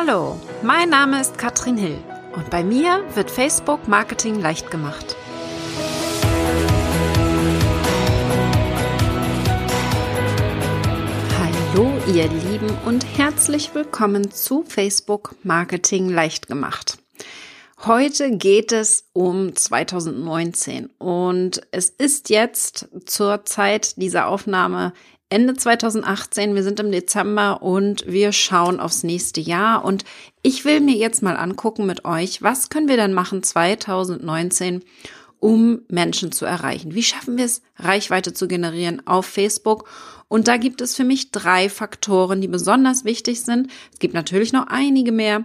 Hallo, mein Name ist Katrin Hill und bei mir wird Facebook Marketing leicht gemacht. Hallo ihr Lieben und herzlich willkommen zu Facebook Marketing leicht gemacht. Heute geht es um 2019 und es ist jetzt zur Zeit dieser Aufnahme Ende 2018, wir sind im Dezember und wir schauen aufs nächste Jahr und ich will mir jetzt mal angucken mit euch, was können wir denn machen 2019, um Menschen zu erreichen? Wie schaffen wir es, Reichweite zu generieren auf Facebook? Und da gibt es für mich drei Faktoren, die besonders wichtig sind. Es gibt natürlich noch einige mehr,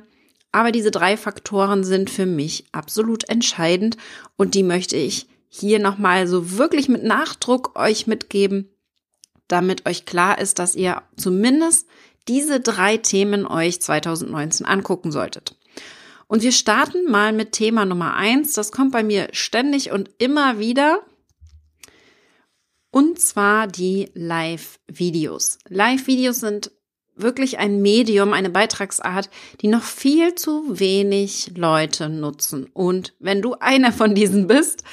aber diese drei Faktoren sind für mich absolut entscheidend und die möchte ich hier nochmal so wirklich mit Nachdruck euch mitgeben, damit euch klar ist, dass ihr zumindest diese drei Themen euch 2019 angucken solltet. Und wir starten mal mit Thema Nummer eins. Das kommt bei mir ständig und immer wieder. Und zwar die Live-Videos. Live-Videos sind wirklich ein Medium, eine Beitragsart, die noch viel zu wenig Leute nutzen. Und wenn du einer von diesen bist,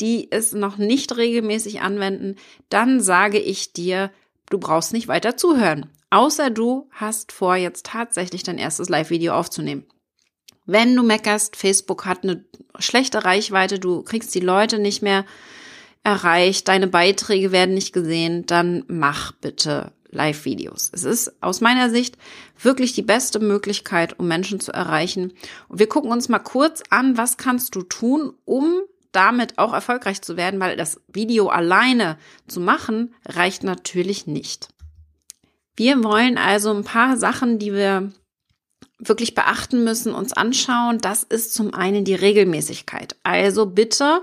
die es noch nicht regelmäßig anwenden, dann sage ich dir, du brauchst nicht weiter zuhören. Außer du hast vor, jetzt tatsächlich dein erstes Live-Video aufzunehmen. Wenn du meckerst, Facebook hat eine schlechte Reichweite, du kriegst die Leute nicht mehr erreicht, deine Beiträge werden nicht gesehen, dann mach bitte Live-Videos. Es ist aus meiner Sicht wirklich die beste Möglichkeit, um Menschen zu erreichen. Und wir gucken uns mal kurz an, was kannst du tun, um damit auch erfolgreich zu werden, weil das Video alleine zu machen reicht natürlich nicht. Wir wollen also ein paar Sachen, die wir wirklich beachten müssen, uns anschauen. Das ist zum einen die Regelmäßigkeit. Also bitte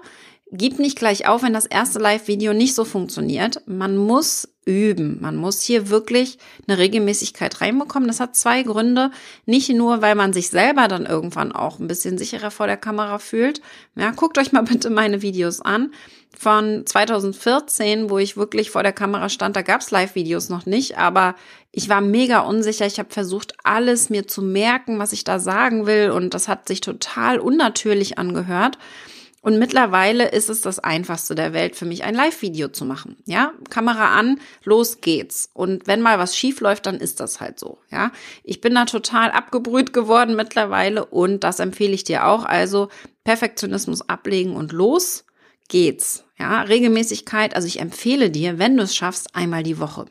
gib nicht gleich auf, wenn das erste Live-Video nicht so funktioniert. Man muss üben. Man muss hier wirklich eine Regelmäßigkeit reinbekommen. Das hat zwei Gründe. Nicht nur, weil man sich selber dann irgendwann auch ein bisschen sicherer vor der Kamera fühlt. Ja, guckt euch mal bitte meine Videos an. Von 2014, wo ich wirklich vor der Kamera stand, da gab's Live-Videos noch nicht, aber ich war mega unsicher. Ich habe versucht, alles mir zu merken, was ich da sagen will, und das hat sich total unnatürlich angehört. Und mittlerweile ist es das einfachste der Welt für mich, ein Live-Video zu machen. Ja, Kamera an, los geht's. Und wenn mal was schief läuft, dann ist das halt so. Ja, ich bin da total abgebrüht geworden mittlerweile und das empfehle ich dir auch. Also Perfektionismus ablegen und los geht's. Ja, Regelmäßigkeit, also ich empfehle dir, wenn du es schaffst, einmal die Woche.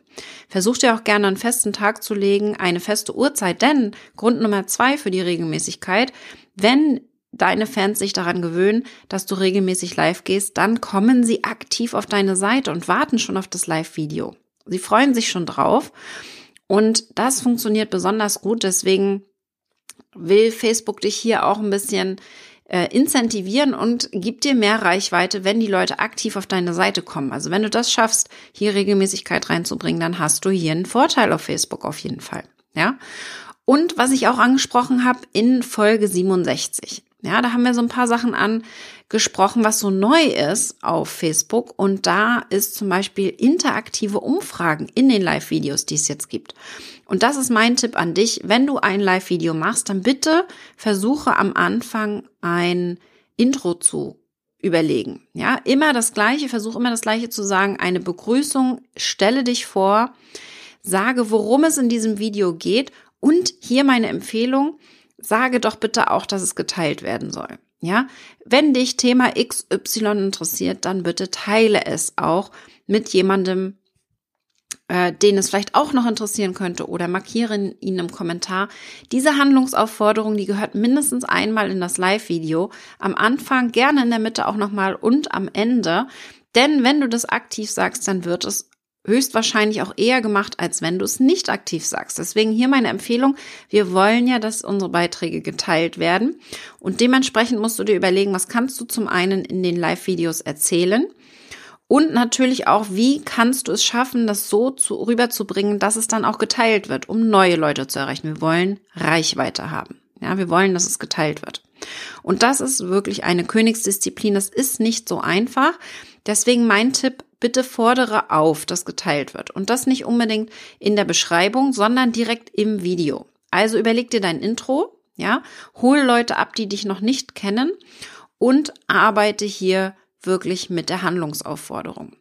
Versuch dir auch gerne einen festen Tag zu legen, eine feste Uhrzeit, denn Grund Nummer zwei für die Regelmäßigkeit, wenn deine Fans sich daran gewöhnen, dass du regelmäßig live gehst, dann kommen sie aktiv auf deine Seite und warten schon auf das Live-Video. Sie freuen sich schon drauf. Und das funktioniert besonders gut. Deswegen will Facebook dich hier auch ein bisschen äh, incentivieren und gibt dir mehr Reichweite, wenn die Leute aktiv auf deine Seite kommen. Also wenn du das schaffst, hier Regelmäßigkeit reinzubringen, dann hast du hier einen Vorteil auf Facebook auf jeden Fall. Ja. Und was ich auch angesprochen habe in Folge 67. Ja, da haben wir so ein paar Sachen angesprochen, was so neu ist auf Facebook. Und da ist zum Beispiel interaktive Umfragen in den Live-Videos, die es jetzt gibt. Und das ist mein Tipp an dich. Wenn du ein Live-Video machst, dann bitte versuche am Anfang ein Intro zu überlegen. Ja, immer das Gleiche, versuche immer das Gleiche zu sagen. Eine Begrüßung, stelle dich vor, sage, worum es in diesem Video geht. Und hier meine Empfehlung, sage doch bitte auch, dass es geteilt werden soll. Ja, wenn dich Thema XY interessiert, dann bitte teile es auch mit jemandem, äh, den es vielleicht auch noch interessieren könnte oder markiere ihn im Kommentar. Diese Handlungsaufforderung, die gehört mindestens einmal in das Live-Video. Am Anfang, gerne in der Mitte auch nochmal und am Ende. Denn wenn du das aktiv sagst, dann wird es höchstwahrscheinlich auch eher gemacht, als wenn du es nicht aktiv sagst. Deswegen hier meine Empfehlung. Wir wollen ja, dass unsere Beiträge geteilt werden. Und dementsprechend musst du dir überlegen, was kannst du zum einen in den Live-Videos erzählen? Und natürlich auch, wie kannst du es schaffen, das so zu, rüberzubringen, dass es dann auch geteilt wird, um neue Leute zu erreichen. Wir wollen Reichweite haben. Ja, wir wollen, dass es geteilt wird. Und das ist wirklich eine Königsdisziplin. Das ist nicht so einfach. Deswegen mein Tipp, bitte fordere auf, dass geteilt wird. Und das nicht unbedingt in der Beschreibung, sondern direkt im Video. Also überleg dir dein Intro, ja, hol Leute ab, die dich noch nicht kennen und arbeite hier wirklich mit der Handlungsaufforderung.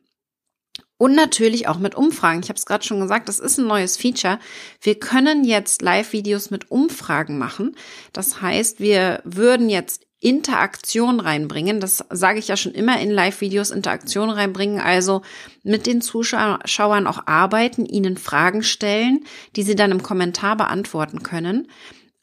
Und natürlich auch mit Umfragen. Ich habe es gerade schon gesagt, das ist ein neues Feature. Wir können jetzt Live-Videos mit Umfragen machen. Das heißt, wir würden jetzt Interaktion reinbringen. Das sage ich ja schon immer in Live-Videos, Interaktion reinbringen. Also mit den Zuschauern auch arbeiten, ihnen Fragen stellen, die sie dann im Kommentar beantworten können.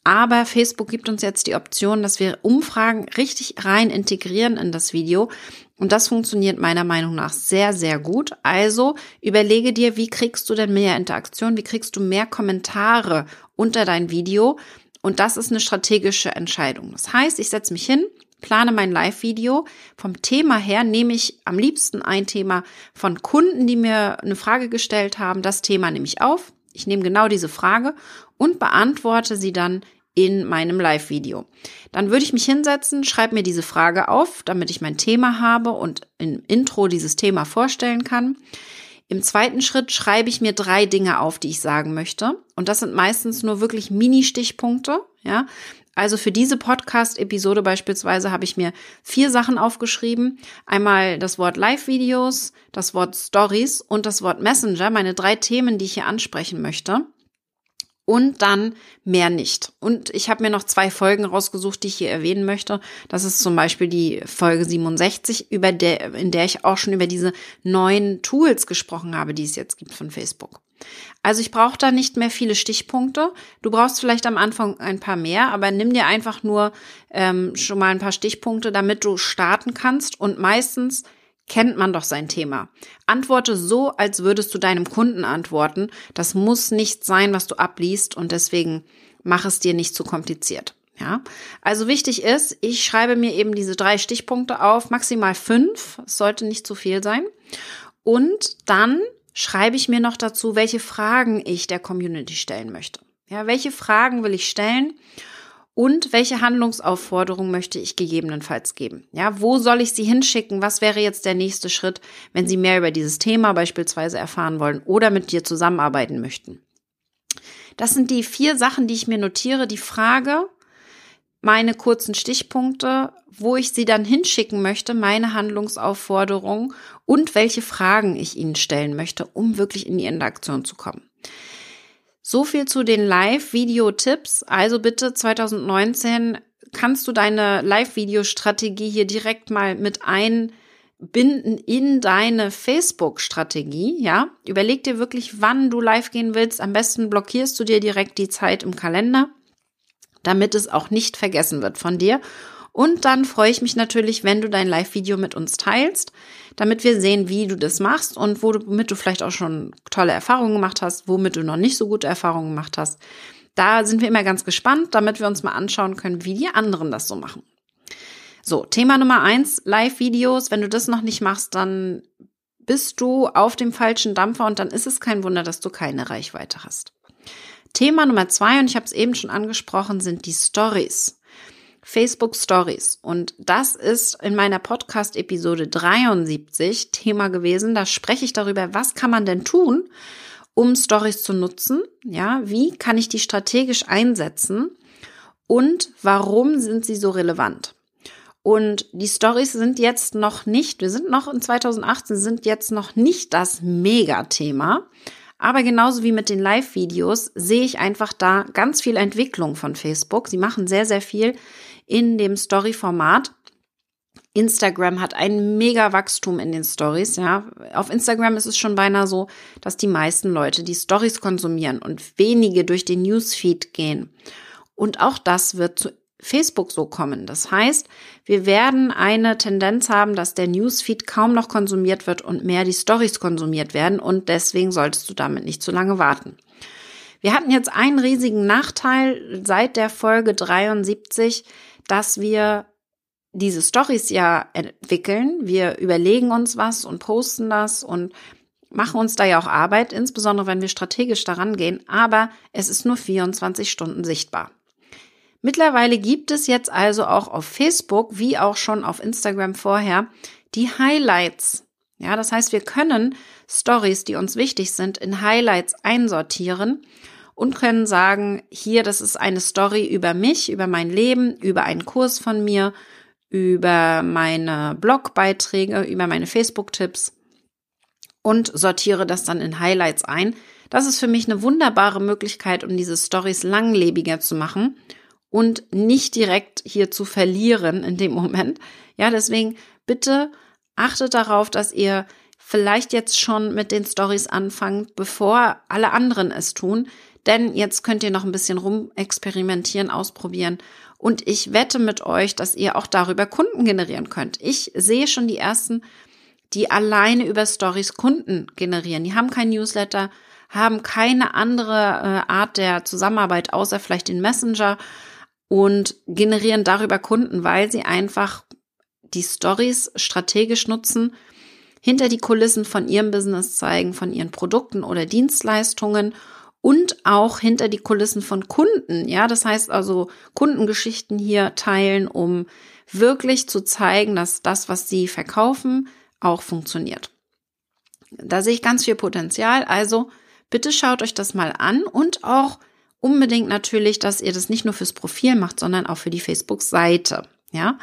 Aber Facebook gibt uns jetzt die Option, dass wir Umfragen richtig rein integrieren in das Video. Und das funktioniert meiner Meinung nach sehr, sehr gut. Also überlege dir, wie kriegst du denn mehr Interaktion? Wie kriegst du mehr Kommentare unter dein Video? Und das ist eine strategische Entscheidung. Das heißt, ich setze mich hin, plane mein Live-Video. Vom Thema her nehme ich am liebsten ein Thema von Kunden, die mir eine Frage gestellt haben. Das Thema nehme ich auf. Ich nehme genau diese Frage und beantworte sie dann in meinem Live-Video. Dann würde ich mich hinsetzen, schreibe mir diese Frage auf, damit ich mein Thema habe und im Intro dieses Thema vorstellen kann. Im zweiten Schritt schreibe ich mir drei Dinge auf, die ich sagen möchte. Und das sind meistens nur wirklich Mini-Stichpunkte, ja. Also für diese Podcast-Episode beispielsweise habe ich mir vier Sachen aufgeschrieben. Einmal das Wort Live-Videos, das Wort Stories und das Wort Messenger, meine drei Themen, die ich hier ansprechen möchte und dann mehr nicht. Und ich habe mir noch zwei Folgen rausgesucht, die ich hier erwähnen möchte. Das ist zum Beispiel die Folge 67, über der, in der ich auch schon über diese neuen Tools gesprochen habe, die es jetzt gibt von Facebook. Also ich brauche da nicht mehr viele Stichpunkte. Du brauchst vielleicht am Anfang ein paar mehr, aber nimm dir einfach nur ähm, schon mal ein paar Stichpunkte, damit du starten kannst. Und meistens kennt man doch sein Thema. Antworte so, als würdest du deinem Kunden antworten. Das muss nicht sein, was du abliest und deswegen mach es dir nicht zu kompliziert. Ja, also wichtig ist, ich schreibe mir eben diese drei Stichpunkte auf, maximal fünf. Es sollte nicht zu viel sein. Und dann schreibe ich mir noch dazu, welche Fragen ich der Community stellen möchte. Ja, welche Fragen will ich stellen? Und welche Handlungsaufforderung möchte ich gegebenenfalls geben? Ja, wo soll ich Sie hinschicken? Was wäre jetzt der nächste Schritt, wenn Sie mehr über dieses Thema beispielsweise erfahren wollen oder mit dir zusammenarbeiten möchten? Das sind die vier Sachen, die ich mir notiere. Die Frage, meine kurzen Stichpunkte, wo ich sie dann hinschicken möchte, meine Handlungsaufforderung und welche Fragen ich ihnen stellen möchte, um wirklich in die Interaktion zu kommen. So viel zu den Live-Video-Tipps. Also bitte 2019 kannst du deine Live-Video-Strategie hier direkt mal mit einbinden in deine Facebook-Strategie, ja? Überleg dir wirklich, wann du live gehen willst. Am besten blockierst du dir direkt die Zeit im Kalender, damit es auch nicht vergessen wird von dir. Und dann freue ich mich natürlich, wenn du dein Live-Video mit uns teilst, damit wir sehen, wie du das machst und womit du vielleicht auch schon tolle Erfahrungen gemacht hast, womit du noch nicht so gute Erfahrungen gemacht hast. Da sind wir immer ganz gespannt, damit wir uns mal anschauen können, wie die anderen das so machen. So, Thema Nummer eins, Live-Videos. Wenn du das noch nicht machst, dann bist du auf dem falschen Dampfer und dann ist es kein Wunder, dass du keine Reichweite hast. Thema Nummer zwei, und ich habe es eben schon angesprochen, sind die Stories. Facebook Stories. Und das ist in meiner Podcast-Episode 73 Thema gewesen. Da spreche ich darüber, was kann man denn tun, um Stories zu nutzen? Ja, wie kann ich die strategisch einsetzen? Und warum sind sie so relevant? Und die Stories sind jetzt noch nicht, wir sind noch in 2018, sind jetzt noch nicht das Megathema. Aber genauso wie mit den Live-Videos sehe ich einfach da ganz viel Entwicklung von Facebook. Sie machen sehr, sehr viel in dem Story-Format. Instagram hat ein mega Wachstum in den Stories, ja. Auf Instagram ist es schon beinahe so, dass die meisten Leute die Stories konsumieren und wenige durch den Newsfeed gehen. Und auch das wird zu Facebook so kommen. Das heißt, wir werden eine Tendenz haben, dass der Newsfeed kaum noch konsumiert wird und mehr die Stories konsumiert werden und deswegen solltest du damit nicht zu lange warten. Wir hatten jetzt einen riesigen Nachteil seit der Folge 73, dass wir diese Stories ja entwickeln. Wir überlegen uns was und posten das und machen uns da ja auch Arbeit, insbesondere wenn wir strategisch daran gehen, aber es ist nur 24 Stunden sichtbar. Mittlerweile gibt es jetzt also auch auf Facebook, wie auch schon auf Instagram vorher, die Highlights. Ja, das heißt, wir können Stories, die uns wichtig sind, in Highlights einsortieren und können sagen, hier, das ist eine Story über mich, über mein Leben, über einen Kurs von mir, über meine Blogbeiträge, über meine Facebook-Tipps und sortiere das dann in Highlights ein. Das ist für mich eine wunderbare Möglichkeit, um diese Stories langlebiger zu machen und nicht direkt hier zu verlieren in dem Moment. Ja, deswegen bitte achtet darauf, dass ihr vielleicht jetzt schon mit den Stories anfangt, bevor alle anderen es tun. Denn jetzt könnt ihr noch ein bisschen rumexperimentieren, ausprobieren. Und ich wette mit euch, dass ihr auch darüber Kunden generieren könnt. Ich sehe schon die ersten, die alleine über Stories Kunden generieren. Die haben kein Newsletter, haben keine andere äh, Art der Zusammenarbeit außer vielleicht den Messenger und generieren darüber Kunden, weil sie einfach die Stories strategisch nutzen, hinter die Kulissen von ihrem Business zeigen, von ihren Produkten oder Dienstleistungen und auch hinter die Kulissen von Kunden. Ja, das heißt also Kundengeschichten hier teilen, um wirklich zu zeigen, dass das, was sie verkaufen, auch funktioniert. Da sehe ich ganz viel Potenzial. Also bitte schaut euch das mal an und auch unbedingt natürlich, dass ihr das nicht nur fürs Profil macht, sondern auch für die Facebook-Seite. Ja,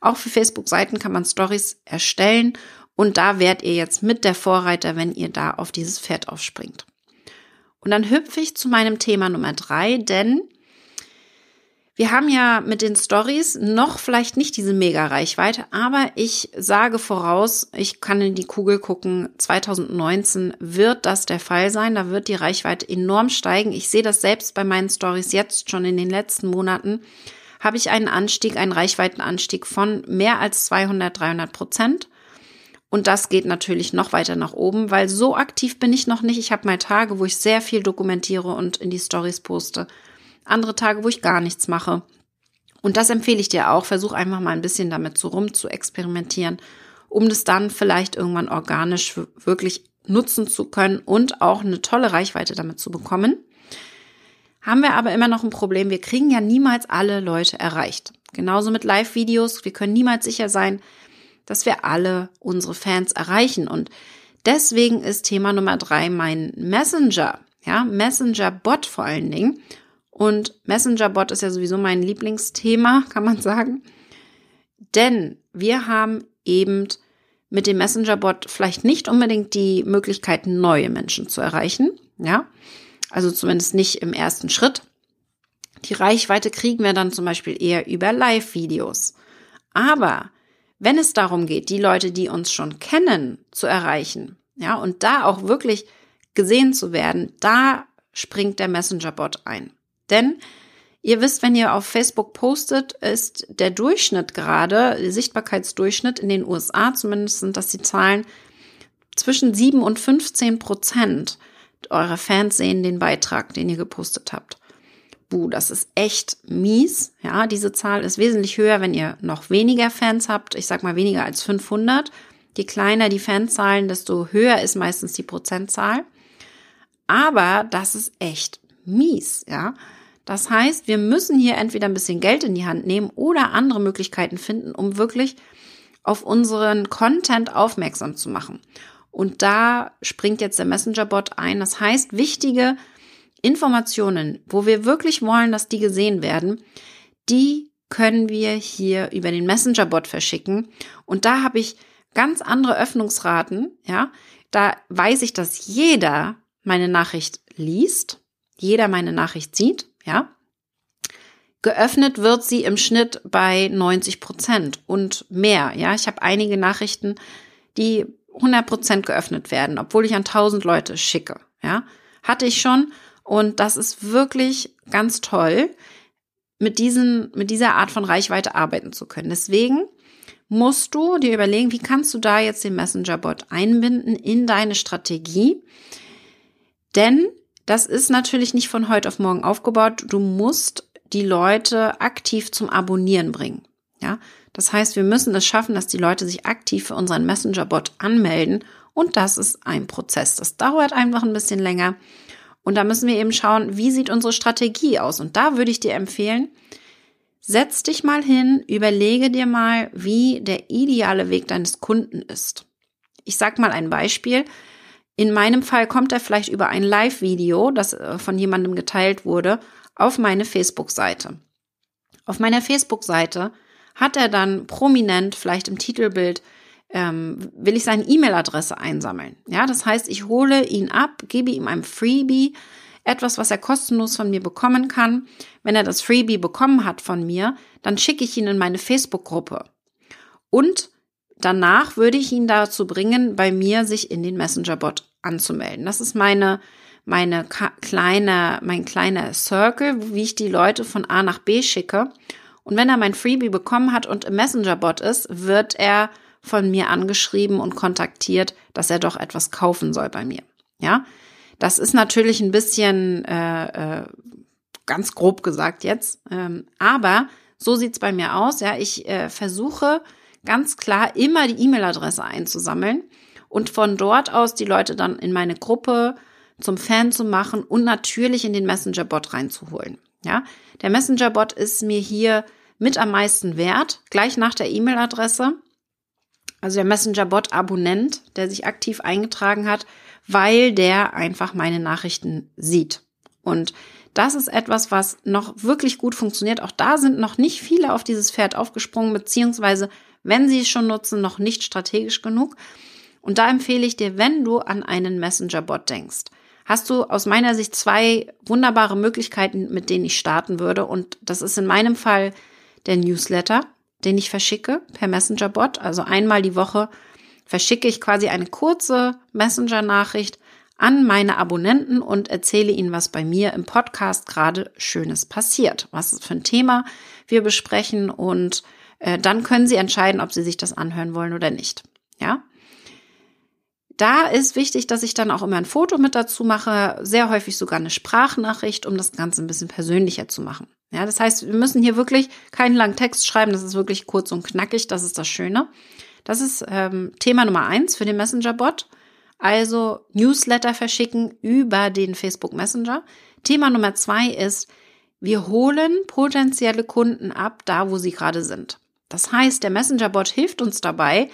auch für Facebook-Seiten kann man Stories erstellen und da werdet ihr jetzt mit der Vorreiter, wenn ihr da auf dieses Pferd aufspringt. Und dann hüpfe ich zu meinem Thema Nummer drei, denn wir haben ja mit den Stories noch vielleicht nicht diese Mega-Reichweite, aber ich sage voraus, ich kann in die Kugel gucken, 2019 wird das der Fall sein. Da wird die Reichweite enorm steigen. Ich sehe das selbst bei meinen Stories jetzt schon in den letzten Monaten. Habe ich einen Anstieg, einen Reichweitenanstieg von mehr als 200, 300 Prozent. Und das geht natürlich noch weiter nach oben, weil so aktiv bin ich noch nicht. Ich habe mal Tage, wo ich sehr viel dokumentiere und in die Stories poste andere Tage, wo ich gar nichts mache. Und das empfehle ich dir auch. Versuch einfach mal ein bisschen damit so rum zu experimentieren, um das dann vielleicht irgendwann organisch wirklich nutzen zu können und auch eine tolle Reichweite damit zu bekommen. Haben wir aber immer noch ein Problem. Wir kriegen ja niemals alle Leute erreicht. Genauso mit Live-Videos. Wir können niemals sicher sein, dass wir alle unsere Fans erreichen. Und deswegen ist Thema Nummer drei mein Messenger. Ja, Messenger-Bot vor allen Dingen. Und Messenger-Bot ist ja sowieso mein Lieblingsthema, kann man sagen. Denn wir haben eben mit dem Messenger-Bot vielleicht nicht unbedingt die Möglichkeit, neue Menschen zu erreichen. Ja, also zumindest nicht im ersten Schritt. Die Reichweite kriegen wir dann zum Beispiel eher über Live-Videos. Aber wenn es darum geht, die Leute, die uns schon kennen, zu erreichen, ja, und da auch wirklich gesehen zu werden, da springt der Messenger-Bot ein. Denn ihr wisst, wenn ihr auf Facebook postet, ist der Durchschnitt gerade, der Sichtbarkeitsdurchschnitt in den USA, zumindest sind das die Zahlen, zwischen 7 und 15 Prozent eurer Fans sehen den Beitrag, den ihr gepostet habt. Buh, das ist echt mies. Ja, diese Zahl ist wesentlich höher, wenn ihr noch weniger Fans habt. Ich sag mal weniger als 500. Je kleiner die Fanzahlen, desto höher ist meistens die Prozentzahl. Aber das ist echt mies, ja. Das heißt, wir müssen hier entweder ein bisschen Geld in die Hand nehmen oder andere Möglichkeiten finden, um wirklich auf unseren Content aufmerksam zu machen. Und da springt jetzt der Messenger-Bot ein. Das heißt, wichtige Informationen, wo wir wirklich wollen, dass die gesehen werden, die können wir hier über den Messenger-Bot verschicken. Und da habe ich ganz andere Öffnungsraten. Ja, da weiß ich, dass jeder meine Nachricht liest, jeder meine Nachricht sieht ja. Geöffnet wird sie im Schnitt bei 90 Prozent und mehr. Ja, ich habe einige Nachrichten, die 100 Prozent geöffnet werden, obwohl ich an 1000 Leute schicke. Ja, hatte ich schon und das ist wirklich ganz toll, mit diesen, mit dieser Art von Reichweite arbeiten zu können. Deswegen musst du dir überlegen, wie kannst du da jetzt den Messenger-Bot einbinden in deine Strategie? Denn das ist natürlich nicht von heute auf morgen aufgebaut. Du musst die Leute aktiv zum Abonnieren bringen. Ja, das heißt, wir müssen es schaffen, dass die Leute sich aktiv für unseren Messenger-Bot anmelden. Und das ist ein Prozess. Das dauert einfach ein bisschen länger. Und da müssen wir eben schauen, wie sieht unsere Strategie aus. Und da würde ich dir empfehlen, setz dich mal hin, überlege dir mal, wie der ideale Weg deines Kunden ist. Ich sag mal ein Beispiel. In meinem Fall kommt er vielleicht über ein Live-Video, das äh, von jemandem geteilt wurde, auf meine Facebook-Seite. Auf meiner Facebook-Seite hat er dann prominent, vielleicht im Titelbild, ähm, will ich seine E-Mail-Adresse einsammeln. Ja, das heißt, ich hole ihn ab, gebe ihm ein Freebie, etwas, was er kostenlos von mir bekommen kann. Wenn er das Freebie bekommen hat von mir, dann schicke ich ihn in meine Facebook-Gruppe. Und danach würde ich ihn dazu bringen, bei mir sich in den Messenger-Bot anzumelden. Das ist meine, meine kleine, mein kleiner Circle, wie ich die Leute von A nach B schicke. Und wenn er mein Freebie bekommen hat und im Messenger-Bot ist, wird er von mir angeschrieben und kontaktiert, dass er doch etwas kaufen soll bei mir. Ja, das ist natürlich ein bisschen äh, äh, ganz grob gesagt jetzt, ähm, aber so sieht's bei mir aus. Ja, ich äh, versuche ganz klar immer die E-Mail-Adresse einzusammeln und von dort aus die Leute dann in meine Gruppe zum Fan zu machen und natürlich in den Messenger-Bot reinzuholen. Ja, der Messenger-Bot ist mir hier mit am meisten wert, gleich nach der E-Mail-Adresse. Also der Messenger-Bot-Abonnent, der sich aktiv eingetragen hat, weil der einfach meine Nachrichten sieht. Und das ist etwas, was noch wirklich gut funktioniert. Auch da sind noch nicht viele auf dieses Pferd aufgesprungen, beziehungsweise wenn sie es schon nutzen, noch nicht strategisch genug. Und da empfehle ich dir, wenn du an einen Messenger-Bot denkst, hast du aus meiner Sicht zwei wunderbare Möglichkeiten, mit denen ich starten würde. Und das ist in meinem Fall der Newsletter, den ich verschicke per Messenger-Bot. Also einmal die Woche verschicke ich quasi eine kurze Messenger-Nachricht an meine Abonnenten und erzähle ihnen, was bei mir im Podcast gerade Schönes passiert, was für ein Thema wir besprechen und äh, dann können sie entscheiden, ob sie sich das anhören wollen oder nicht. Ja? Da ist wichtig, dass ich dann auch immer ein Foto mit dazu mache, sehr häufig sogar eine Sprachnachricht, um das Ganze ein bisschen persönlicher zu machen. Ja, das heißt, wir müssen hier wirklich keinen langen Text schreiben, das ist wirklich kurz und knackig, das ist das Schöne. Das ist ähm, Thema Nummer eins für den Messenger-Bot. Also Newsletter verschicken über den Facebook Messenger. Thema Nummer zwei ist, wir holen potenzielle Kunden ab, da wo sie gerade sind. Das heißt, der Messenger-Bot hilft uns dabei,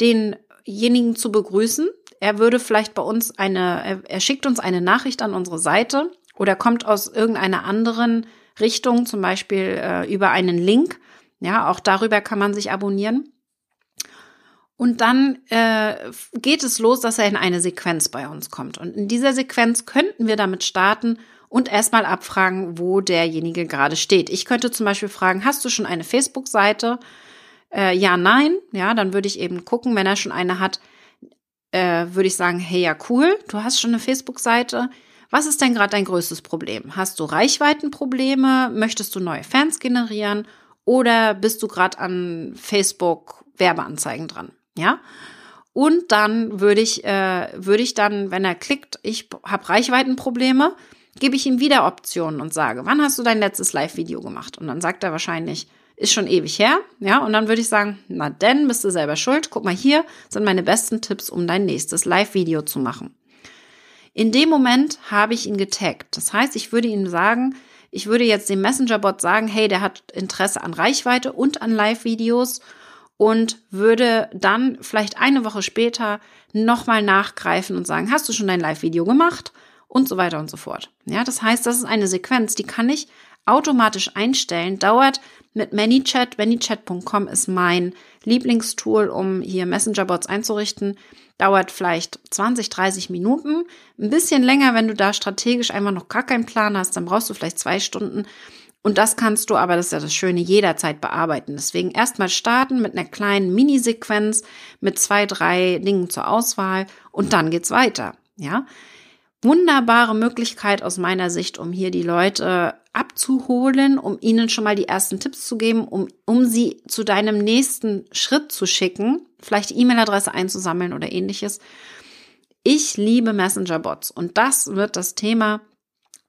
den denjenigen zu begrüßen. Er würde vielleicht bei uns eine, er schickt uns eine Nachricht an unsere Seite oder kommt aus irgendeiner anderen Richtung, zum Beispiel äh, über einen Link. Ja, auch darüber kann man sich abonnieren. Und dann äh, geht es los, dass er in eine Sequenz bei uns kommt. Und in dieser Sequenz könnten wir damit starten und erstmal abfragen, wo derjenige gerade steht. Ich könnte zum Beispiel fragen, hast du schon eine Facebook-Seite? Äh, ja, nein. Ja, dann würde ich eben gucken, wenn er schon eine hat, äh, würde ich sagen, hey, ja, cool, du hast schon eine Facebook-Seite. Was ist denn gerade dein größtes Problem? Hast du Reichweitenprobleme? Möchtest du neue Fans generieren? Oder bist du gerade an Facebook Werbeanzeigen dran? Ja. Und dann würde ich, äh, würde ich dann, wenn er klickt, ich habe Reichweitenprobleme, gebe ich ihm wieder Optionen und sage, wann hast du dein letztes Live-Video gemacht? Und dann sagt er wahrscheinlich, ist schon ewig her, ja, und dann würde ich sagen, na denn, bist du selber schuld. Guck mal, hier sind meine besten Tipps, um dein nächstes Live-Video zu machen. In dem Moment habe ich ihn getaggt. Das heißt, ich würde ihm sagen, ich würde jetzt dem Messenger-Bot sagen, hey, der hat Interesse an Reichweite und an Live-Videos und würde dann vielleicht eine Woche später nochmal nachgreifen und sagen, hast du schon dein Live-Video gemacht? Und so weiter und so fort. Ja, das heißt, das ist eine Sequenz, die kann ich automatisch einstellen, dauert mit ManyChat. ManyChat.com ist mein Lieblingstool, um hier Messenger-Bots einzurichten. Dauert vielleicht 20, 30 Minuten. Ein bisschen länger, wenn du da strategisch einfach noch gar keinen Plan hast, dann brauchst du vielleicht zwei Stunden. Und das kannst du, aber das ist ja das Schöne, jederzeit bearbeiten. Deswegen erstmal starten mit einer kleinen Minisequenz mit zwei, drei Dingen zur Auswahl und dann geht's weiter. Ja wunderbare Möglichkeit aus meiner Sicht, um hier die Leute abzuholen, um ihnen schon mal die ersten Tipps zu geben, um, um sie zu deinem nächsten Schritt zu schicken, vielleicht E-Mail-Adresse einzusammeln oder ähnliches. Ich liebe Messenger-Bots und das wird das Thema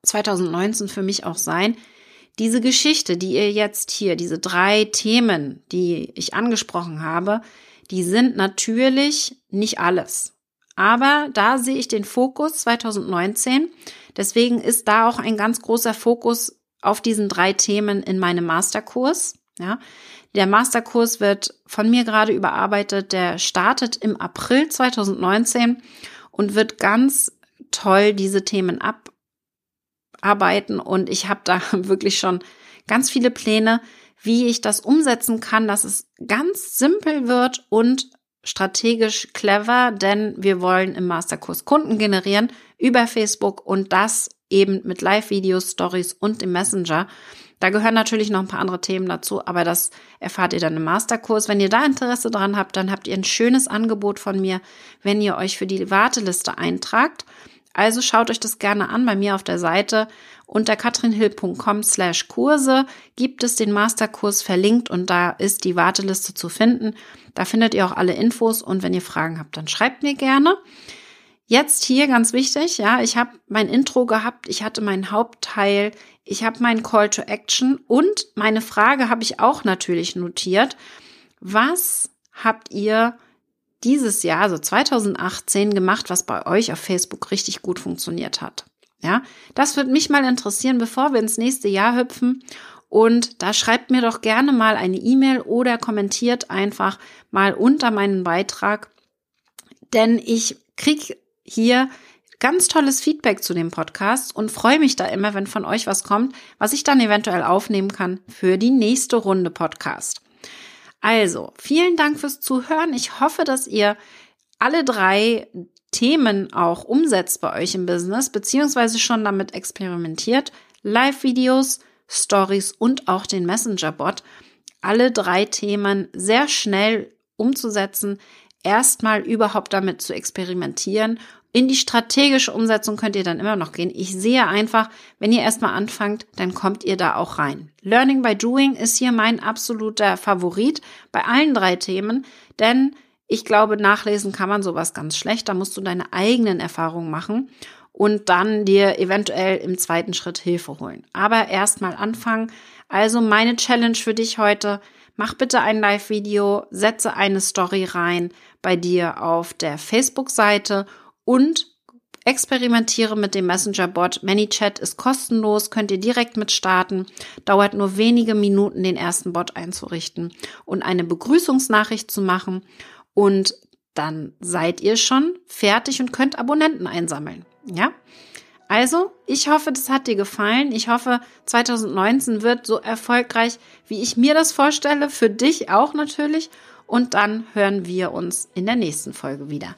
2019 für mich auch sein. Diese Geschichte, die ihr jetzt hier, diese drei Themen, die ich angesprochen habe, die sind natürlich nicht alles. Aber da sehe ich den Fokus 2019. Deswegen ist da auch ein ganz großer Fokus auf diesen drei Themen in meinem Masterkurs. Ja, der Masterkurs wird von mir gerade überarbeitet. Der startet im April 2019 und wird ganz toll diese Themen abarbeiten. Und ich habe da wirklich schon ganz viele Pläne, wie ich das umsetzen kann, dass es ganz simpel wird und strategisch clever, denn wir wollen im Masterkurs Kunden generieren über Facebook und das eben mit Live-Videos, Stories und dem Messenger. Da gehören natürlich noch ein paar andere Themen dazu, aber das erfahrt ihr dann im Masterkurs. Wenn ihr da Interesse dran habt, dann habt ihr ein schönes Angebot von mir, wenn ihr euch für die Warteliste eintragt. Also schaut euch das gerne an bei mir auf der Seite. Unter katrinhill.com slash Kurse gibt es den Masterkurs verlinkt und da ist die Warteliste zu finden. Da findet ihr auch alle Infos und wenn ihr Fragen habt, dann schreibt mir gerne. Jetzt hier ganz wichtig, ja, ich habe mein Intro gehabt, ich hatte meinen Hauptteil, ich habe meinen Call to Action und meine Frage habe ich auch natürlich notiert. Was habt ihr dieses Jahr, also 2018, gemacht, was bei euch auf Facebook richtig gut funktioniert hat? Ja, das würde mich mal interessieren, bevor wir ins nächste Jahr hüpfen. Und da schreibt mir doch gerne mal eine E-Mail oder kommentiert einfach mal unter meinen Beitrag, denn ich krieg hier ganz tolles Feedback zu dem Podcast und freue mich da immer, wenn von euch was kommt, was ich dann eventuell aufnehmen kann für die nächste Runde Podcast. Also, vielen Dank fürs Zuhören. Ich hoffe, dass ihr alle drei Themen auch umsetzt bei euch im Business, beziehungsweise schon damit experimentiert. Live-Videos, Stories und auch den Messenger-Bot. Alle drei Themen sehr schnell umzusetzen, erstmal überhaupt damit zu experimentieren. In die strategische Umsetzung könnt ihr dann immer noch gehen. Ich sehe einfach, wenn ihr erstmal anfangt, dann kommt ihr da auch rein. Learning by Doing ist hier mein absoluter Favorit bei allen drei Themen, denn ich glaube, nachlesen kann man sowas ganz schlecht. Da musst du deine eigenen Erfahrungen machen und dann dir eventuell im zweiten Schritt Hilfe holen. Aber erstmal anfangen. Also meine Challenge für dich heute, mach bitte ein Live-Video, setze eine Story rein bei dir auf der Facebook-Seite und experimentiere mit dem Messenger-Bot. ManyChat ist kostenlos, könnt ihr direkt mit starten. Dauert nur wenige Minuten, den ersten Bot einzurichten und eine Begrüßungsnachricht zu machen. Und dann seid ihr schon fertig und könnt Abonnenten einsammeln. Ja? Also, ich hoffe, das hat dir gefallen. Ich hoffe, 2019 wird so erfolgreich, wie ich mir das vorstelle. Für dich auch natürlich. Und dann hören wir uns in der nächsten Folge wieder.